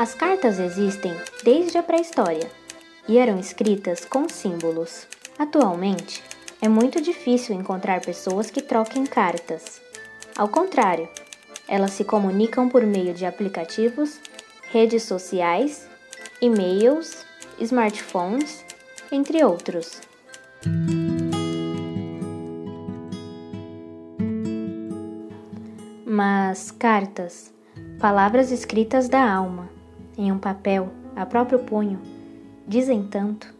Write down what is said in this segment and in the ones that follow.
As cartas existem desde a pré-história e eram escritas com símbolos. Atualmente, é muito difícil encontrar pessoas que troquem cartas. Ao contrário, elas se comunicam por meio de aplicativos, redes sociais, e-mails, smartphones, entre outros. Mas cartas, palavras escritas da alma, em um papel, a próprio punho, dizem tanto.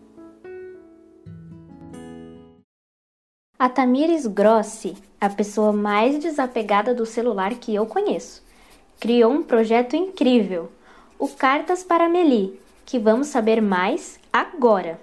A Tamires Grossi, a pessoa mais desapegada do celular que eu conheço, criou um projeto incrível, o Cartas para Meli, que vamos saber mais agora.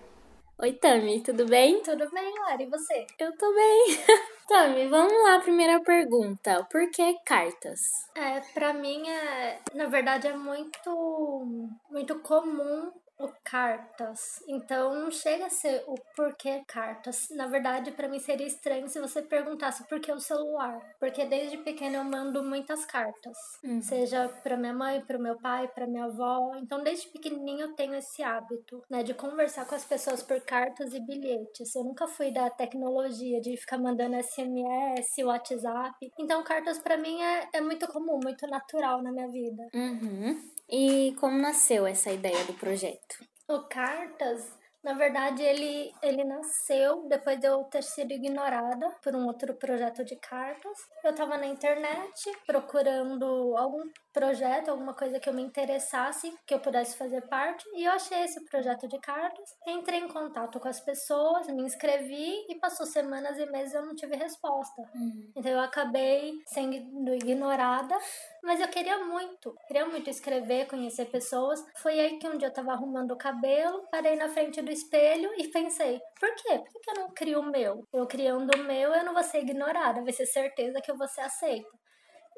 Oi, Tami, tudo bem? Tudo bem, Lara, e você? Eu tô bem. Tami, vamos lá, primeira pergunta. Por que cartas? É, pra mim é, na verdade é muito muito comum o cartas. Então não chega a ser o porquê cartas. Na verdade, para mim seria estranho se você perguntasse por que o celular. Porque desde pequena eu mando muitas cartas. Hum. Seja para minha mãe, para meu pai, para minha avó. Então desde pequenininho eu tenho esse hábito, né, de conversar com as pessoas por cartas e bilhetes. Eu nunca fui da tecnologia de ficar mandando SMS, WhatsApp. Então cartas para mim é, é muito comum, muito natural na minha vida. Uhum. E como nasceu essa ideia do projeto? O Cartas na verdade, ele, ele nasceu depois de eu ter sido ignorada por um outro projeto de cartas. Eu estava na internet procurando algum projeto, alguma coisa que eu me interessasse, que eu pudesse fazer parte, e eu achei esse projeto de cartas. Entrei em contato com as pessoas, me inscrevi e passou semanas e meses eu não tive resposta. Uhum. Então eu acabei sendo ignorada, mas eu queria muito, queria muito escrever, conhecer pessoas. Foi aí que um dia eu estava arrumando o cabelo, parei na frente do espelho e pensei: por quê? Por que eu não crio o meu? Eu criando o meu, eu não vou ser ignorada, vai ser certeza que eu vou ser aceita.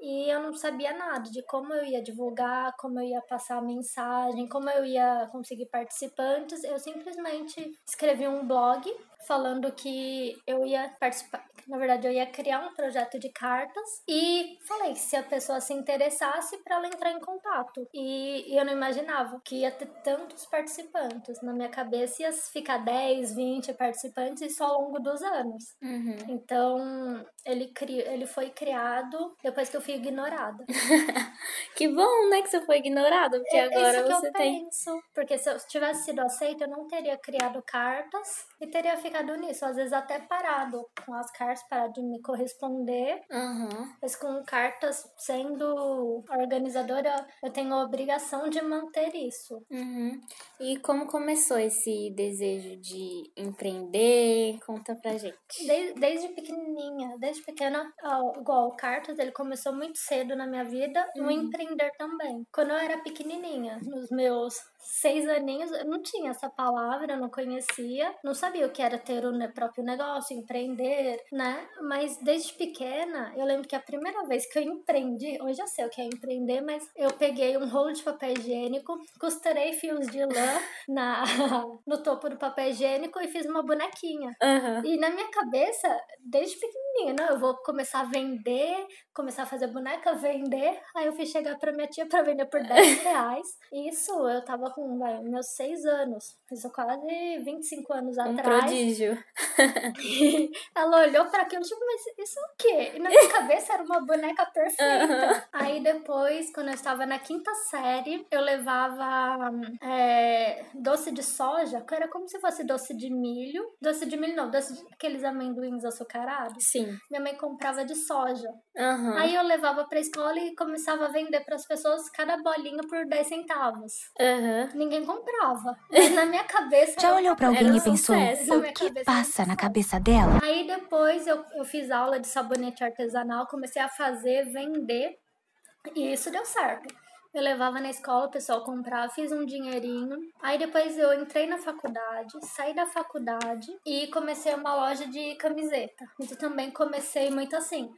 E eu não sabia nada de como eu ia divulgar, como eu ia passar a mensagem, como eu ia conseguir participantes. Eu simplesmente escrevi um blog falando que eu ia participar, na verdade eu ia criar um projeto de cartas e falei que se a pessoa se interessasse para ela entrar em contato. E, e, eu não imaginava que ia ter tantos participantes. Na minha cabeça ia ficar 10, 20 participantes isso ao longo dos anos. Uhum. Então ele, cri, ele foi criado depois que eu fui ignorada. que bom, né, que você foi ignorada, porque é, agora você tem. Penso, porque se eu tivesse sido aceita, eu não teria criado cartas e teria ficado nisso, às vezes até parado com as cartas, parado de me corresponder. Uhum. Mas com cartas, sendo organizadora, eu tenho a obrigação de manter isso. Uhum. E como começou esse desejo de empreender? Conta pra gente. Desde, desde pequenininha, desde pequena, igual o cartas, ele começou muito cedo na minha vida, uhum. no empreender também. Quando eu era pequenininha, nos meus seis aninhos, eu não tinha essa palavra, não conhecia, não sabia o que era ter o próprio negócio, empreender, né? Mas desde pequena, eu lembro que a primeira vez que eu empreendi, hoje eu sei o que é empreender, mas eu peguei um rolo de papel higiênico, costurei fios de lã na, no topo do papel higiênico e fiz uma bonequinha. Uhum. E na minha cabeça, desde pequenininha, eu vou começar a vender, começar a fazer boneca, vender. Aí eu fui chegar pra minha tia pra vender por 10 reais. Isso eu tava com vai, meus 6 anos. Isso quase 25 anos um atrás. Prodígio. ela olhou para aquilo, tipo, mas isso é o quê? E na minha cabeça era uma boneca perfeita. Aí depois, quando eu estava na quinta série, eu levava é, doce de soja, que era como se fosse doce de milho. Doce de milho não, doce de aqueles amendoins açucarados. Sim. Minha mãe comprava de soja. Uhum. Aí eu levava pra escola e começava a vender para as pessoas cada bolinha por 10 centavos. Uhum. Ninguém comprava. Mas na minha cabeça. Já olhou para alguém e pensou: o que passa na cabeça dela? Aí depois eu, eu fiz aula de sabonete artesanal, comecei a fazer, vender. E isso deu certo. Eu levava na escola, o pessoal comprava, fiz um dinheirinho. Aí depois eu entrei na faculdade, saí da faculdade e comecei uma loja de camiseta. Então também comecei muito assim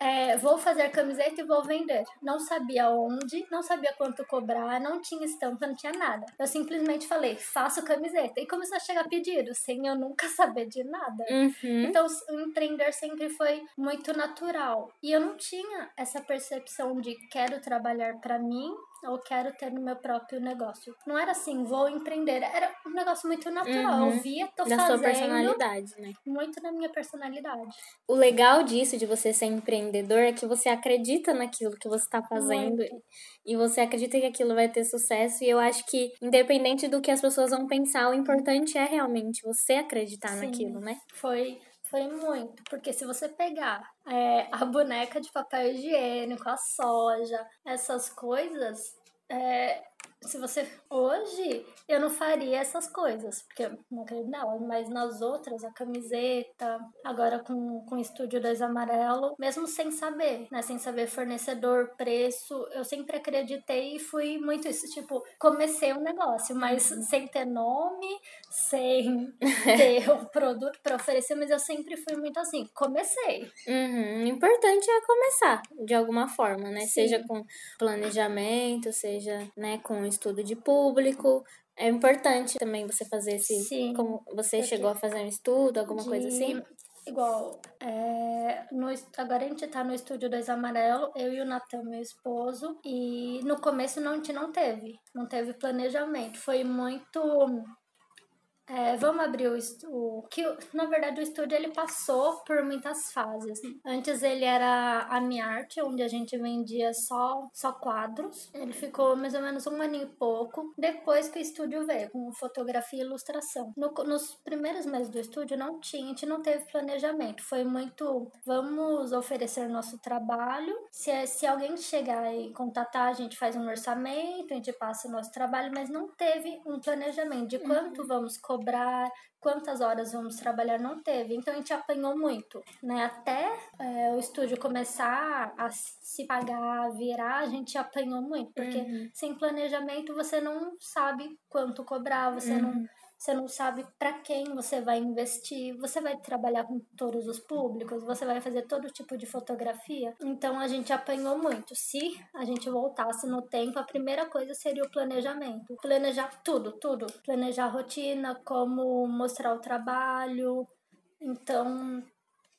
é, vou fazer camiseta e vou vender. Não sabia onde, não sabia quanto cobrar, não tinha estampa, não tinha nada. Eu simplesmente falei, faço camiseta. E começou a chegar pedido, sem eu nunca saber de nada. Uhum. Então, o empreender sempre foi muito natural. E eu não tinha essa percepção de quero trabalhar para mim eu quero ter no meu próprio negócio. Não era assim, vou empreender. Era um negócio muito natural. Uhum. Eu via, tô da fazendo. Sua personalidade, né? Muito da minha personalidade. O legal disso, de você ser empreendedor, é que você acredita naquilo que você tá fazendo. Muito. E você acredita que aquilo vai ter sucesso. E eu acho que, independente do que as pessoas vão pensar, o importante é realmente você acreditar Sim, naquilo, né? Foi foi muito, porque se você pegar é, a boneca de papel higiênico, a soja, essas coisas, é, se você. Hoje eu não faria essas coisas, porque eu não acredito nela, mas nas outras, a camiseta, agora com, com o Estúdio 2 Amarelo, mesmo sem saber, né? Sem saber fornecedor, preço, eu sempre acreditei e fui muito isso. Tipo, comecei um negócio, mas uhum. sem ter nome, sem ter o produto para oferecer, mas eu sempre fui muito assim, comecei. Uhum. O importante é começar, de alguma forma, né? Sim. Seja com planejamento, seja né, com estudo de público. É importante também você fazer esse. Sim. Como você chegou a fazer um estudo, alguma de... coisa assim? Igual, é, no, agora a gente tá no estúdio 2 Amarelo, eu e o Natan, meu esposo, e no começo não, a gente não teve, não teve planejamento. Foi muito é, vamos abrir o, o que na verdade o estúdio ele passou por muitas fases. Antes ele era a minha arte, onde a gente vendia só só quadros. Ele ficou mais ou menos um ano e pouco depois que o estúdio veio com fotografia e ilustração. No, nos primeiros meses do estúdio não tinha, a gente não teve planejamento. Foi muito vamos oferecer nosso trabalho. Se se alguém chegar e contatar, a gente faz um orçamento, a gente passa o nosso trabalho, mas não teve um planejamento de quanto uhum. vamos cobrar cobrar, quantas horas vamos trabalhar, não teve. Então a gente apanhou muito, né? Até é, o estúdio começar a se pagar, virar, a gente apanhou muito, porque uhum. sem planejamento você não sabe quanto cobrar, você uhum. não você não sabe para quem você vai investir, você vai trabalhar com todos os públicos, você vai fazer todo tipo de fotografia. Então a gente apanhou muito. Se a gente voltasse no tempo, a primeira coisa seria o planejamento. Planejar tudo, tudo. Planejar a rotina, como mostrar o trabalho. Então,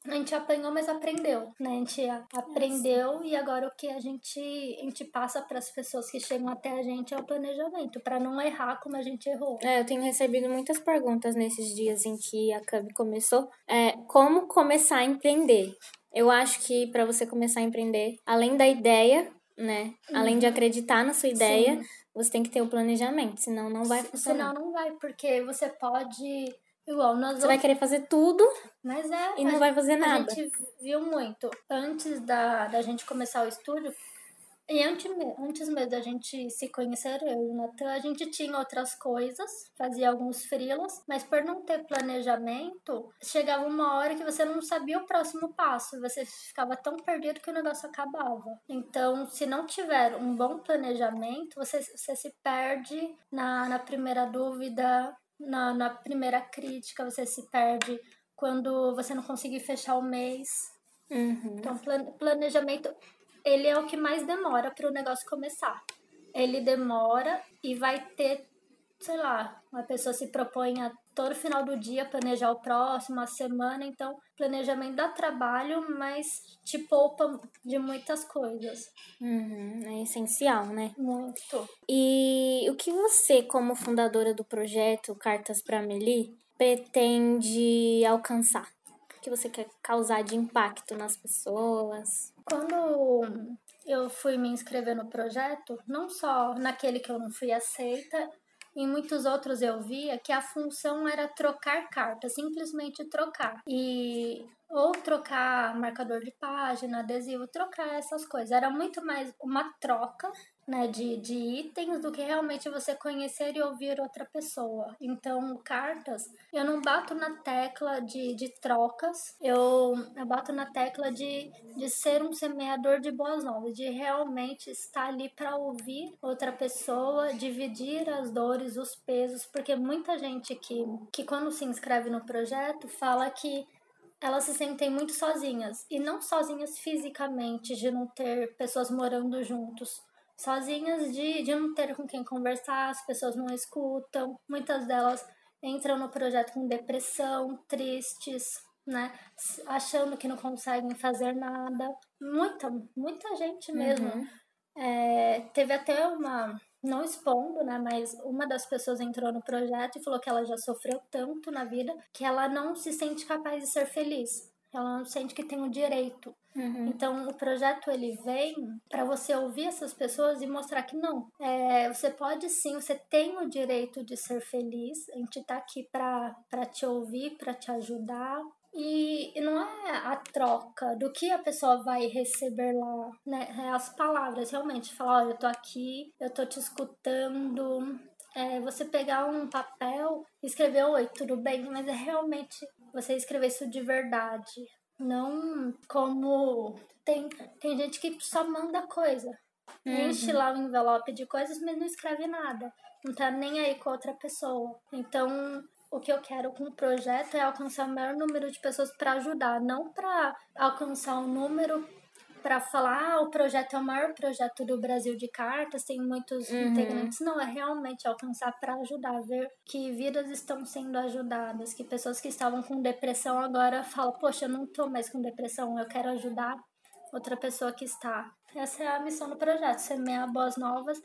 a gente apanhou, mas aprendeu, né? A gente aprendeu e agora o que a gente, a gente passa para as pessoas que chegam até a gente é o planejamento, para não errar como a gente errou. É, eu tenho recebido muitas perguntas nesses dias em que a Cub começou. É, como começar a empreender? Eu acho que para você começar a empreender, além da ideia, né? Uhum. Além de acreditar na sua ideia, Sim. você tem que ter o planejamento, senão não vai funcionar. Senão não vai, porque você pode Igual, nós Você vai querer fazer tudo, mas é, e não vai fazer nada. A gente viu muito. Antes da, da gente começar o estúdio, e antes, antes mesmo da gente se conhecer, eu e o Natan, a gente tinha outras coisas, fazia alguns frilas, mas por não ter planejamento, chegava uma hora que você não sabia o próximo passo, você ficava tão perdido que o negócio acabava. Então, se não tiver um bom planejamento, você, você se perde na, na primeira dúvida, na, na primeira crítica, você se perde quando você não conseguir fechar o mês. Uhum. Então, planejamento, ele é o que mais demora para o negócio começar. Ele demora e vai ter, sei lá, uma pessoa se propõe a todo final do dia planejar o próximo, a semana, então planejamento dá trabalho, mas te poupa de muitas coisas. Uhum, é essencial, né? Muito. E o que você, como fundadora do projeto Cartas para Meli, pretende alcançar? O que você quer causar de impacto nas pessoas? Quando eu fui me inscrever no projeto, não só naquele que eu não fui aceita, em muitos outros eu via que a função era trocar cartas, simplesmente trocar. E ou trocar marcador de página, adesivo, trocar essas coisas. Era muito mais uma troca né, de, de itens do que realmente você conhecer e ouvir outra pessoa. Então, cartas, eu não bato na tecla de, de trocas, eu, eu bato na tecla de, de ser um semeador de boas novas, de realmente estar ali para ouvir outra pessoa, dividir as dores, os pesos, porque muita gente que, que quando se inscreve no projeto fala que elas se sentem muito sozinhas. E não sozinhas fisicamente de não ter pessoas morando juntos. Sozinhas de, de não ter com quem conversar, as pessoas não escutam, muitas delas entram no projeto com depressão, tristes, né, achando que não conseguem fazer nada, muita, muita gente mesmo. Uhum. É, teve até uma, não expondo, né, mas uma das pessoas entrou no projeto e falou que ela já sofreu tanto na vida que ela não se sente capaz de ser feliz. Ela não sente que tem o direito. Uhum. Então, o projeto ele vem para você ouvir essas pessoas e mostrar que não. É, você pode sim, você tem o direito de ser feliz. A gente tá aqui para te ouvir, para te ajudar, e não é a troca do que a pessoa vai receber lá, né? É as palavras, realmente. Falar, olha, eu tô aqui, eu tô te escutando. É, você pegar um papel e escrever, oi, tudo bem? Mas é realmente você escrever isso de verdade. Não como. Tem, tem gente que só manda coisa. Uhum. Enche lá o envelope de coisas, mas não escreve nada. Não tá nem aí com outra pessoa. Então, o que eu quero com o projeto é alcançar o maior número de pessoas para ajudar, não para alcançar um número para falar ah, o projeto é o maior projeto do Brasil de cartas, tem muitos uhum. integrantes. Não, é realmente alcançar para ajudar, ver que vidas estão sendo ajudadas, que pessoas que estavam com depressão agora falam, poxa, eu não estou mais com depressão, eu quero ajudar outra pessoa que está. Essa é a missão do projeto, semear boas novas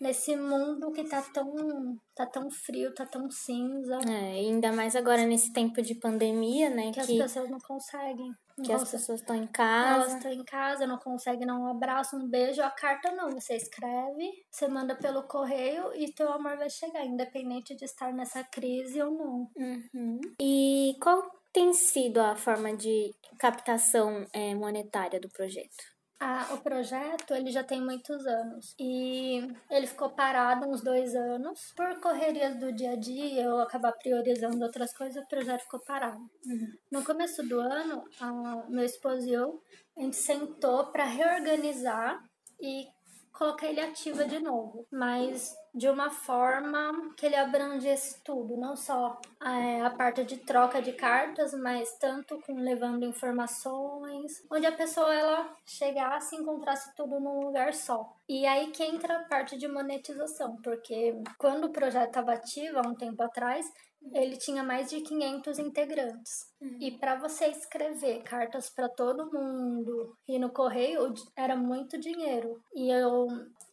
nesse mundo que tá tão, tá tão frio, tá tão cinza. É, ainda mais agora nesse tempo de pandemia, né? Que, que as pessoas não conseguem. Não que as pessoas estão em casa. Elas estão em casa, não conseguem dar um abraço, um beijo. A carta não, você escreve, você manda pelo correio e teu amor vai chegar, independente de estar nessa crise ou não. Uhum. E qual tem sido a forma de captação é, monetária do projeto? Ah, o projeto ele já tem muitos anos. E ele ficou parado uns dois anos. Por correrias do dia a dia eu acabar priorizando outras coisas o projeto ficou parado. Uhum. no começo do ano a, meu esposo e eu a gente sentou para reorganizar e colocar ele ativa de novo, mas de uma forma que ele abrangesse tudo, não só é, a parte de troca de cartas, mas tanto com levando informações, onde a pessoa ela chegasse e encontrasse tudo num lugar só. E aí que entra a parte de monetização, porque quando o projeto estava ativo há um tempo atrás, ele tinha mais de 500 integrantes. Uhum. E para você escrever cartas para todo mundo e no correio era muito dinheiro. E eu,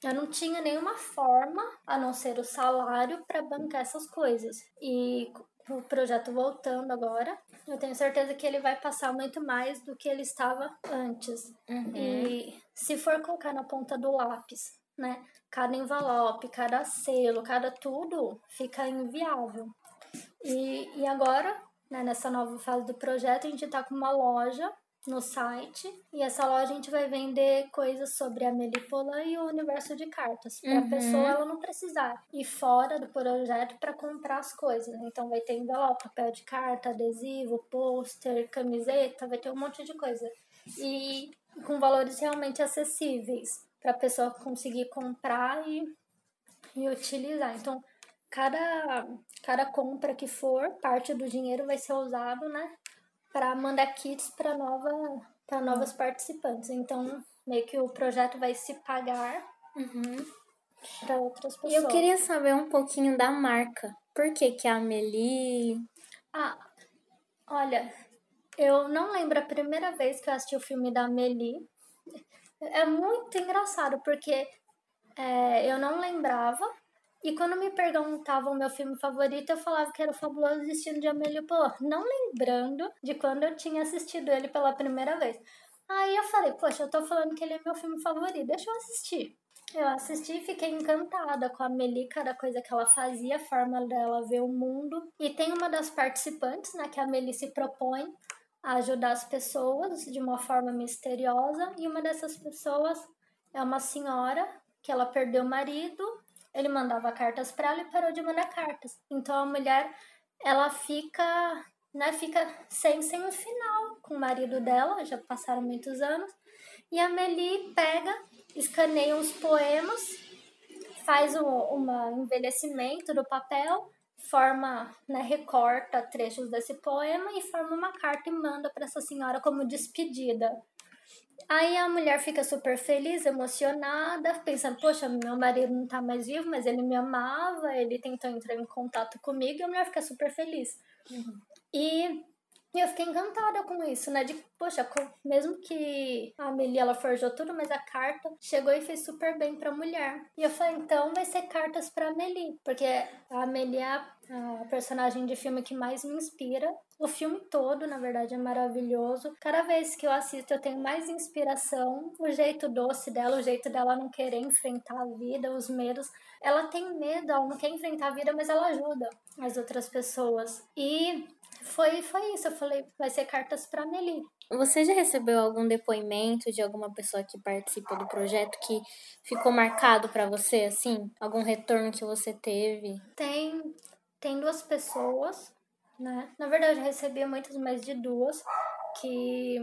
eu não tinha nenhuma forma, a não ser o salário, para bancar essas coisas. E o projeto voltando agora, eu tenho certeza que ele vai passar muito mais do que ele estava antes. Uhum. E se for colocar na ponta do lápis, né? Cada envelope, cada selo, cada tudo fica inviável. E, e agora, né, nessa nova fase do projeto, a gente está com uma loja no site. E essa loja a gente vai vender coisas sobre a melípola e o universo de cartas. Para a uhum. pessoa ela não precisar ir fora do projeto para comprar as coisas então vai ter envelope papel de carta adesivo pôster camiseta vai ter um monte de coisa. E com valores realmente acessíveis para a pessoa conseguir comprar e, e utilizar. Então cada, cada compra que for, parte do dinheiro vai ser usado, né, para mandar kits para nova, para novas participantes. Então, meio que o projeto vai se pagar uhum. para outras pessoas. E eu queria saber um pouquinho da marca. Por que que a Amelie... Ah, olha, eu não lembro a primeira vez que eu assisti o filme da Amelie. É muito engraçado, porque é, eu não lembrava e quando me perguntavam o meu filme favorito, eu falava que era o Fabuloso Destino de Amélie Poulain, não lembrando de quando eu tinha assistido ele pela primeira vez. Aí eu falei, poxa, eu tô falando que ele é meu filme favorito, deixa eu assistir. Eu assisti e fiquei encantada com a Amélie, cada coisa que ela fazia, a forma dela ver o mundo. E tem uma das participantes, né, que a Amélie se propõe a ajudar as pessoas de uma forma misteriosa. E uma dessas pessoas é uma senhora que ela perdeu o marido ele mandava cartas para ela e parou de mandar cartas. Então a mulher, ela fica, né, fica sem, sem um final com o marido dela, já passaram muitos anos. E a Meli pega, escaneia os poemas, faz um uma envelhecimento do papel, forma, né, recorta trechos desse poema e forma uma carta e manda para essa senhora como despedida. Aí a mulher fica super feliz, emocionada, pensando, poxa, meu marido não tá mais vivo, mas ele me amava, ele tentou entrar em contato comigo e a mulher fica super feliz. Uhum. E E eu fiquei encantada com isso, né? De, poxa, mesmo que a Amelie ela forjou tudo, mas a carta chegou e fez super bem pra mulher. E eu falei, então vai ser cartas pra Amelie, porque a Amelie é a, a personagem de filme que mais me inspira. O filme todo, na verdade, é maravilhoso. Cada vez que eu assisto, eu tenho mais inspiração. O jeito doce dela, o jeito dela não querer enfrentar a vida, os medos. Ela tem medo, ela não quer enfrentar a vida, mas ela ajuda as outras pessoas. E foi, foi isso. Eu falei, vai ser cartas para Meli. Você já recebeu algum depoimento de alguma pessoa que participa do projeto que ficou marcado para você, assim? Algum retorno que você teve? Tem, tem duas pessoas, né? Na verdade, eu recebi muitas mais de duas, que,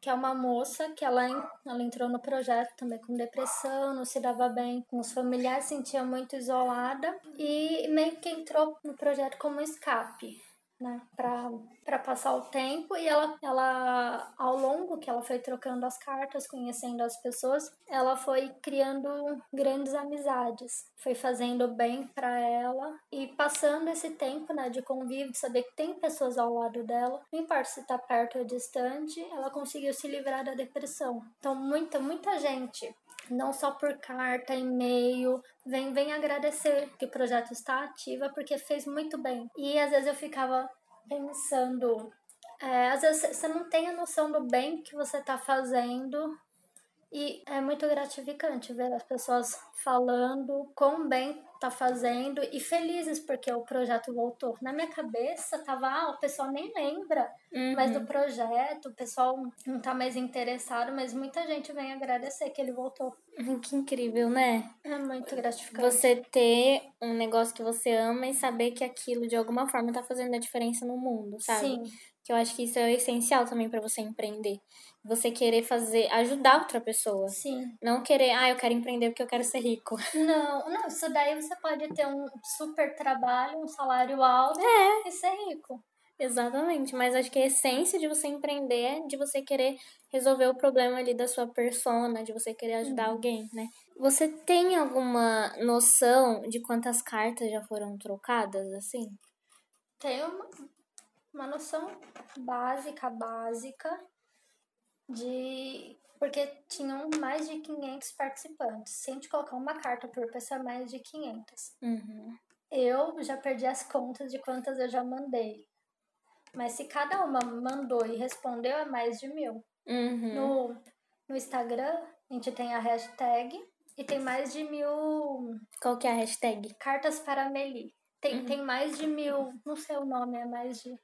que é uma moça que ela, ela entrou no projeto também com depressão, não se dava bem com os familiares, sentia muito isolada e meio que entrou no projeto como escape né, para passar o tempo e ela, ela ao longo que ela foi trocando as cartas, conhecendo as pessoas, ela foi criando grandes amizades, foi fazendo bem para ela e passando esse tempo, né, de convívio, de saber que tem pessoas ao lado dela, não importa se tá perto ou distante, ela conseguiu se livrar da depressão. Então muita muita gente não só por carta, e-mail, vem, vem agradecer que o projeto está ativa porque fez muito bem. E às vezes eu ficava pensando, é, às vezes você não tem a noção do bem que você está fazendo e é muito gratificante ver as pessoas falando quão bem tá fazendo e felizes porque o projeto voltou. Na minha cabeça tava, ah, o pessoal nem lembra uhum. mais do projeto, o pessoal não tá mais interessado, mas muita gente vem agradecer que ele voltou. Que incrível, né? É muito gratificante. Você ter um negócio que você ama e saber que aquilo de alguma forma tá fazendo a diferença no mundo, sabe? Sim. Que eu acho que isso é essencial também para você empreender. Você querer fazer, ajudar outra pessoa. Sim. Não querer, ah, eu quero empreender porque eu quero ser rico. Não, não, isso daí você pode ter um super trabalho, um salário alto é. e ser rico. Exatamente, mas acho que a essência de você empreender é de você querer resolver o problema ali da sua persona, de você querer ajudar uhum. alguém, né? Você tem alguma noção de quantas cartas já foram trocadas, assim? Tenho uma, uma noção básica, básica de porque tinham mais de 500 participantes. Se a gente colocar uma carta por pessoa, é mais de 500. Uhum. Eu já perdi as contas de quantas eu já mandei. Mas se cada uma mandou e respondeu, é mais de mil. Uhum. No, no Instagram, a gente tem a hashtag e tem mais de mil. Qual que é a hashtag? Cartas para Meli. Tem, uhum. tem mais de mil, não sei o nome, é mais de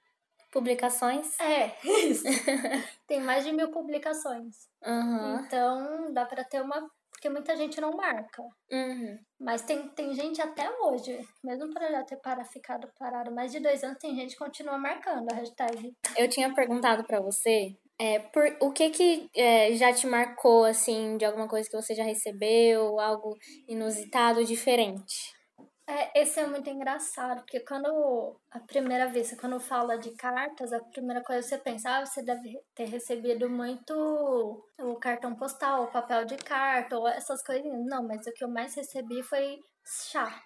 publicações? É, isso. Tem mais de mil publicações. Uhum. Então, dá para ter uma. Porque muita gente não marca. Uhum. Mas tem, tem gente até hoje, mesmo para já ter para, ficado parado mais de dois anos, tem gente que continua marcando a hashtag. Eu tinha perguntado para você é, por, o que que é, já te marcou, assim, de alguma coisa que você já recebeu, algo inusitado, diferente? É, esse é muito engraçado, porque quando a primeira vez, quando fala de cartas, a primeira coisa que você pensa, ah, você deve ter recebido muito o cartão postal, o papel de carta, ou essas coisinhas. Não, mas o que eu mais recebi foi chá.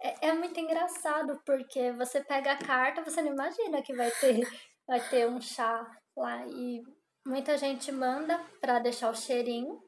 É, é muito engraçado, porque você pega a carta, você não imagina que vai ter, vai ter um chá lá. E muita gente manda para deixar o cheirinho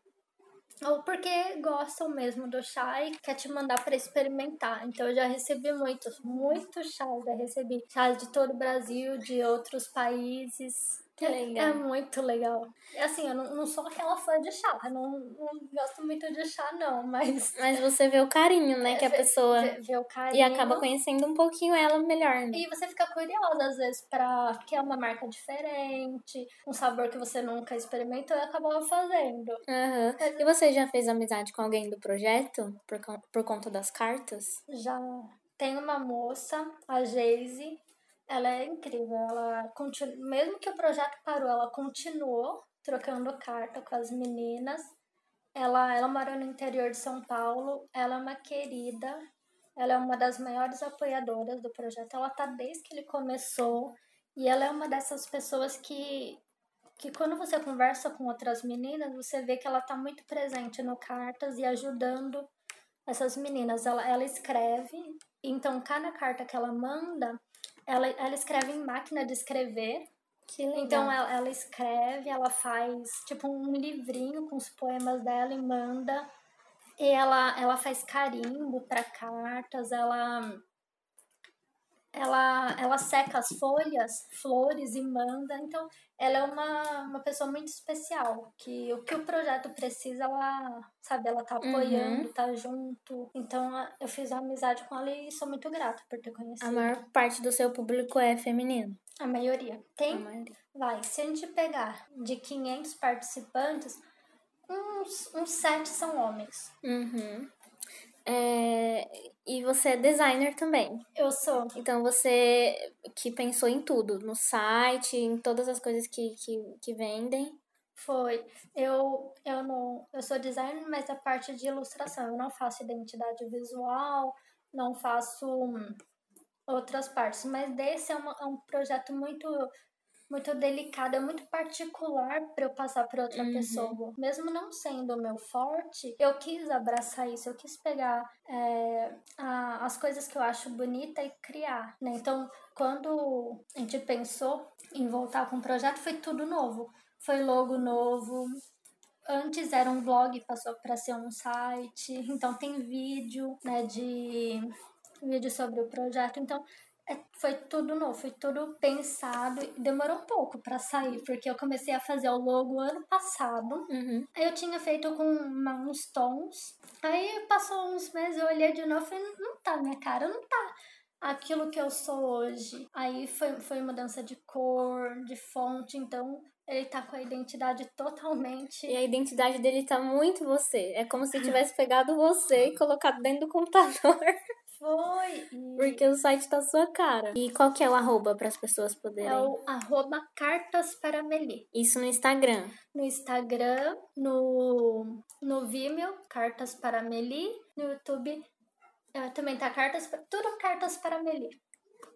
ou porque gostam mesmo do chá e quer te mandar para experimentar. Então eu já recebi muitos, muitos chás, já recebi chás de todo o Brasil, de outros países. Legal. É muito legal. Assim, eu não, não sou aquela fã de chá, não, não gosto muito de chá, não, mas. Mas você vê o carinho, né? que a pessoa. Vê, vê o carinho. E acaba conhecendo um pouquinho ela melhor, né? E você fica curiosa, às vezes, pra. que é uma marca diferente, um sabor que você nunca experimentou e acabava fazendo. Uhum. Mas... E você já fez amizade com alguém do projeto por, por conta das cartas? Já. Tem uma moça, a Geise, ela é incrível. Ela continua, mesmo que o projeto parou, ela continuou trocando carta com as meninas. Ela, ela mora no interior de São Paulo. Ela é uma querida. Ela é uma das maiores apoiadoras do projeto. Ela tá desde que ele começou. E ela é uma dessas pessoas que que quando você conversa com outras meninas, você vê que ela tá muito presente no cartas e ajudando essas meninas. Ela, ela escreve, então cada carta que ela manda, ela, ela escreve em máquina de escrever. Que legal. Então ela, ela escreve, ela faz tipo um livrinho com os poemas dela e manda. E ela, ela faz carimbo para cartas, ela ela, ela seca as folhas, flores e manda. Então, ela é uma, uma pessoa muito especial. Que o que o projeto precisa, ela, sabe, ela tá apoiando, uhum. tá junto. Então, eu fiz uma amizade com ela e sou muito grata por ter conhecido. A maior parte do seu público é feminino? A maioria. Tem? A maioria. Vai, se a gente pegar de 500 participantes, uns, uns 7 são homens. Uhum. É, e você é designer também. Eu sou. Então você que pensou em tudo, no site, em todas as coisas que, que, que vendem. Foi. Eu, eu não. Eu sou designer, mas a parte de ilustração. Eu não faço identidade visual, não faço outras partes. Mas desse é, uma, é um projeto muito muito delicada, muito particular para eu passar para outra uhum. pessoa. Mesmo não sendo o meu forte, eu quis abraçar isso, eu quis pegar é, a, as coisas que eu acho bonita e criar, né? Então, quando a gente pensou em voltar com o projeto, foi tudo novo. Foi logo novo, antes era um blog, passou para ser um site, então tem vídeo, né, de vídeo sobre o projeto. Então, é, foi tudo novo, foi tudo pensado. Demorou um pouco para sair, porque eu comecei a fazer o logo ano passado. Uhum. Aí eu tinha feito com uma, uns tons. Aí passou uns meses, eu olhei de novo e falei, não tá minha cara, não tá aquilo que eu sou hoje. Aí foi, foi mudança de cor, de fonte, então ele tá com a identidade totalmente. E a identidade dele tá muito você. É como se tivesse pegado você e colocado dentro do computador. Foi. Porque o site tá sua cara. E qual que é o arroba para as pessoas poderem? É o arroba cartas para Meli. Isso no Instagram. No Instagram, no, no Vimeo, cartas para Meli. No YouTube, é, também tá cartas, tudo cartas para Meli.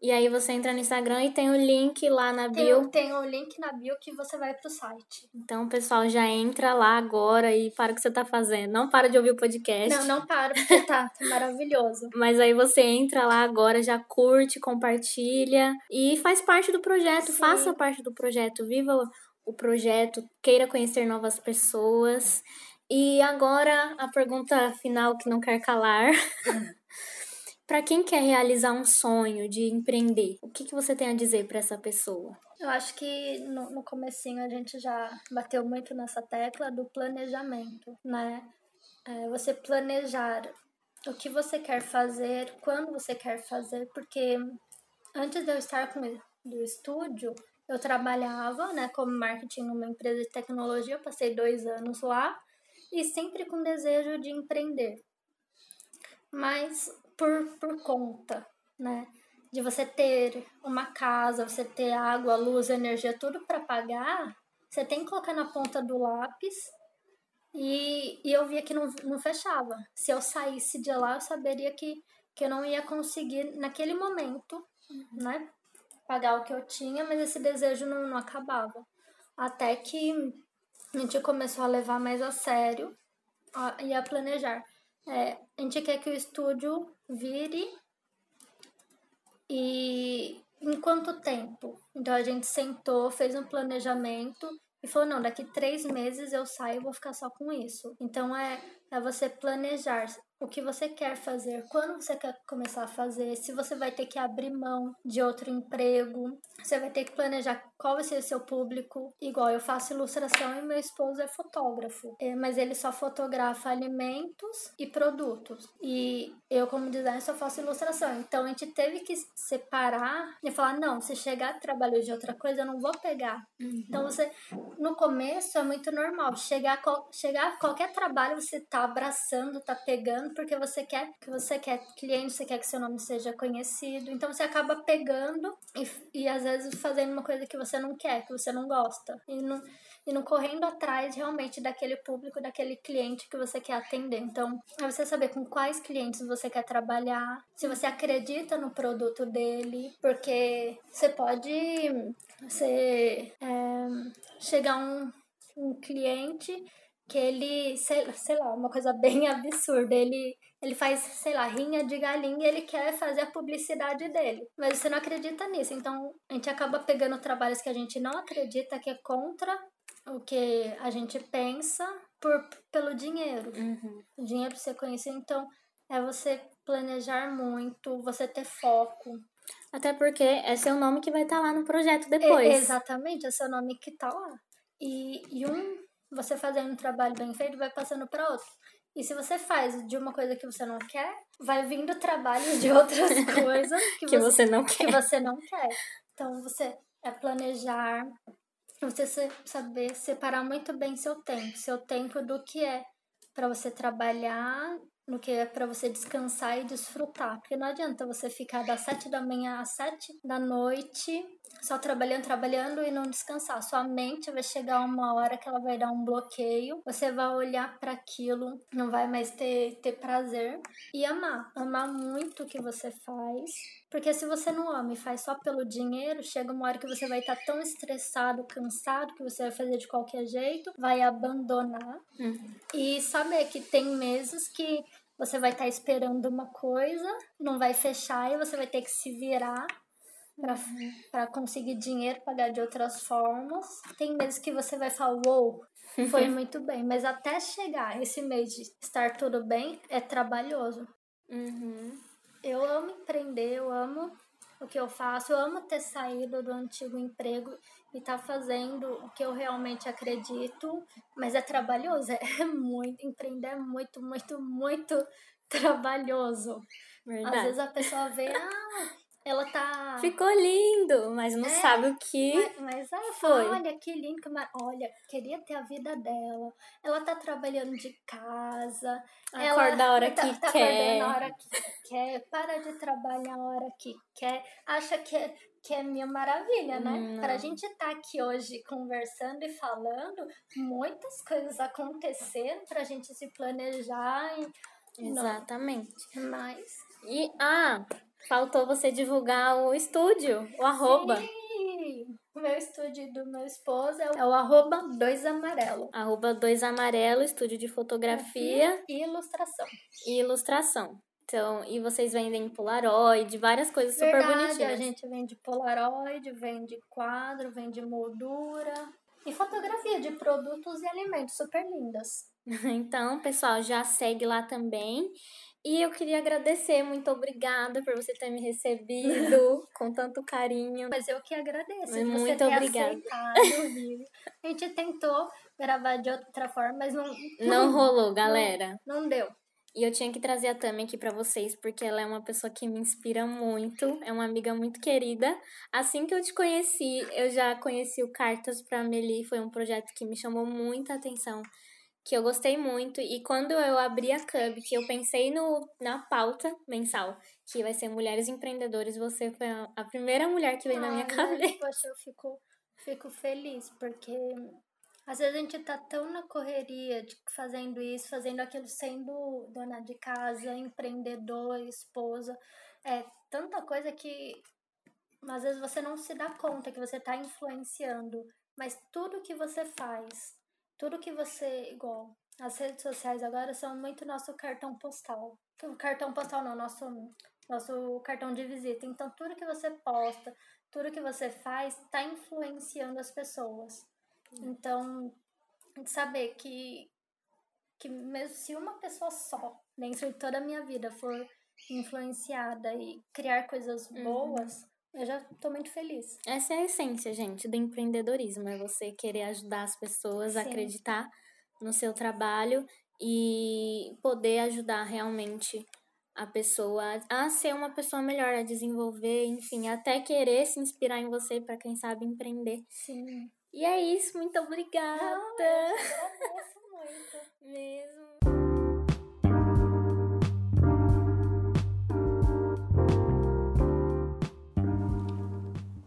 E aí você entra no Instagram e tem o link lá na bio. Tem, o link na bio que você vai pro site. Então, pessoal, já entra lá agora e para o que você tá fazendo. Não para de ouvir o podcast. Não, não para, porque tá maravilhoso. Mas aí você entra lá agora, já curte, compartilha e faz parte do projeto, Sim. faça parte do projeto, viva o projeto, queira conhecer novas pessoas. E agora a pergunta final que não quer calar. Para quem quer realizar um sonho de empreender, o que, que você tem a dizer para essa pessoa? Eu acho que no, no comecinho a gente já bateu muito nessa tecla do planejamento, né? É você planejar o que você quer fazer, quando você quer fazer, porque antes de eu estar com do estúdio, eu trabalhava, né, como marketing numa empresa de tecnologia, eu passei dois anos lá e sempre com desejo de empreender. Mas por, por conta, né? De você ter uma casa, você ter água, luz, energia, tudo para pagar, você tem que colocar na ponta do lápis. E, e eu via que não, não fechava. Se eu saísse de lá, eu saberia que, que eu não ia conseguir, naquele momento, né? Pagar o que eu tinha, mas esse desejo não, não acabava. Até que a gente começou a levar mais a sério e a planejar. É, a gente quer que o estúdio vire e em quanto tempo? Então a gente sentou, fez um planejamento e falou: não, daqui três meses eu saio e vou ficar só com isso. Então é, é você planejar o que você quer fazer, quando você quer começar a fazer, se você vai ter que abrir mão de outro emprego, você vai ter que planejar qual vai ser o seu público. Igual eu faço ilustração e meu esposo é fotógrafo, é, mas ele só fotografa alimentos e produtos. E eu, como designer, só faço ilustração. Então a gente teve que separar e falar: não, se chegar trabalho de outra coisa, eu não vou pegar. Uhum. Então você, no começo, é muito normal. Chegar, chegar qualquer trabalho, você tá abraçando, tá pegando porque você quer que você quer cliente, você quer que seu nome seja conhecido. Então você acaba pegando e, e às vezes fazendo uma coisa que você não quer, que você não gosta. E não, e não correndo atrás realmente daquele público, daquele cliente que você quer atender. Então, é você saber com quais clientes você quer trabalhar, se você acredita no produto dele, porque você pode você, é, chegar um, um cliente que ele, sei, sei lá, uma coisa bem absurda. Ele, ele faz, sei lá, rinha de galinha e ele quer fazer a publicidade dele. Mas você não acredita nisso. Então a gente acaba pegando trabalhos que a gente não acredita, que é contra o que a gente pensa por, pelo dinheiro. Uhum. O dinheiro pra você conhecer. Então é você planejar muito, você ter foco. Até porque é seu nome que vai estar lá no projeto depois. É, exatamente, é seu nome que tá lá. E, e um, você fazendo um trabalho bem feito, vai passando para outro. E se você faz de uma coisa que você não quer, vai vindo trabalho de outras coisas que, que você, você não que quer. você não quer. Então você é planejar, você saber separar muito bem seu tempo, seu tempo do que é para você trabalhar, no que é para você descansar e desfrutar, porque não adianta você ficar das sete da manhã às sete da noite só trabalhando, trabalhando e não descansar. Sua mente vai chegar uma hora que ela vai dar um bloqueio, você vai olhar para aquilo, não vai mais ter, ter prazer e amar, amar muito o que você faz. Porque se você não ama e faz só pelo dinheiro, chega uma hora que você vai estar tão estressado, cansado, que você vai fazer de qualquer jeito, vai abandonar. Uhum. E saber que tem meses que você vai estar esperando uma coisa, não vai fechar e você vai ter que se virar para conseguir dinheiro, pagar de outras formas. Tem meses que você vai falar, uou, foi muito bem. Mas até chegar esse mês de estar tudo bem, é trabalhoso. Uhum. Eu amo empreender, eu amo o que eu faço, eu amo ter saído do antigo emprego e estar fazendo o que eu realmente acredito, mas é trabalhoso, é muito, empreender é muito, muito, muito trabalhoso. Às Verdade. vezes a pessoa vê, ah, ela tá. Ficou lindo, mas não É. sabe o que. Mas, mas ela Foi. fala, olha que lindo, olha, queria ter a vida dela. Ela tá trabalhando de casa. Acorda a hora tá, que tá quer. acordando a hora que quer, para de trabalhar a hora que quer. Acha que é, que é mil maravilha, né? Hum, Não. Pra gente estar aqui hoje conversando e falando, muitas coisas aconteceram pra gente se planejar. E... Não, Exatamente. mas. E, ah, faltou você divulgar o estúdio, o arroba. Sim! O meu estúdio do meu esposo é o, é arroba 2 amarelo. Arroba 2 amarelo, estúdio de fotografia E ilustração. e ilustração. Então, e vocês vendem Polaroid, várias coisas super Verdade, bonitinhas. a gente vende polaroid, vende quadro, vende moldura. E fotografia de produtos e alimentos super lindas. Então, pessoal, já segue lá também. E eu queria agradecer, muito obrigada por você ter me recebido com tanto carinho. Mas eu que agradeço. de Muito você ter obrigada. aceitado. A gente tentou gravar de outra forma, mas não, Não rolou, galera. não deu. E eu tinha que trazer a Tami aqui pra vocês, porque ela é uma pessoa que me inspira muito, é uma amiga muito querida. Assim que eu te conheci, eu já conheci o Cartas pra Meli, foi um projeto que me chamou muita atenção, que eu gostei muito. E quando eu abri a Cub, que eu pensei no, na pauta mensal, que vai ser Mulheres Empreendedoras, você foi a, primeira mulher que veio na minha cabeça. Poxa, eu fico, fico feliz, porque às vezes a gente tá tão na correria de fazendo isso, fazendo aquilo, sendo dona de casa, empreendedor, esposa. É tanta coisa que às vezes você não se dá conta que você tá influenciando. Mas tudo que você faz, tudo que você. Igual, as redes sociais agora são muito nosso cartão postal. O cartão postal não, nosso, nosso cartão de visita. Então, tudo que você posta, tudo que você faz está influenciando as pessoas. Então, saber que, que mesmo se uma pessoa só, dentro de toda a minha vida, for influenciada e criar coisas boas, eu já tô muito feliz. Essa é a essência, gente, do empreendedorismo. É você querer ajudar as pessoas a Sim. acreditar no seu trabalho e poder ajudar realmente a pessoa a ser uma pessoa melhor, a desenvolver, enfim, até querer se inspirar em você para quem sabe empreender. Sim. E é isso, muito obrigada. Agradeço muito. Mesmo.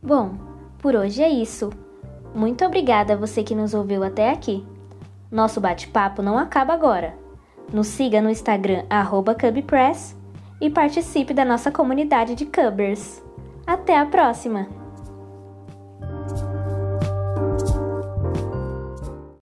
Bom, por hoje é isso. Muito obrigada a você que nos ouviu até aqui. Nosso bate-papo não acaba agora. Nos siga no Instagram Cubpress e participe da nossa comunidade de Cubbers. Até a próxima!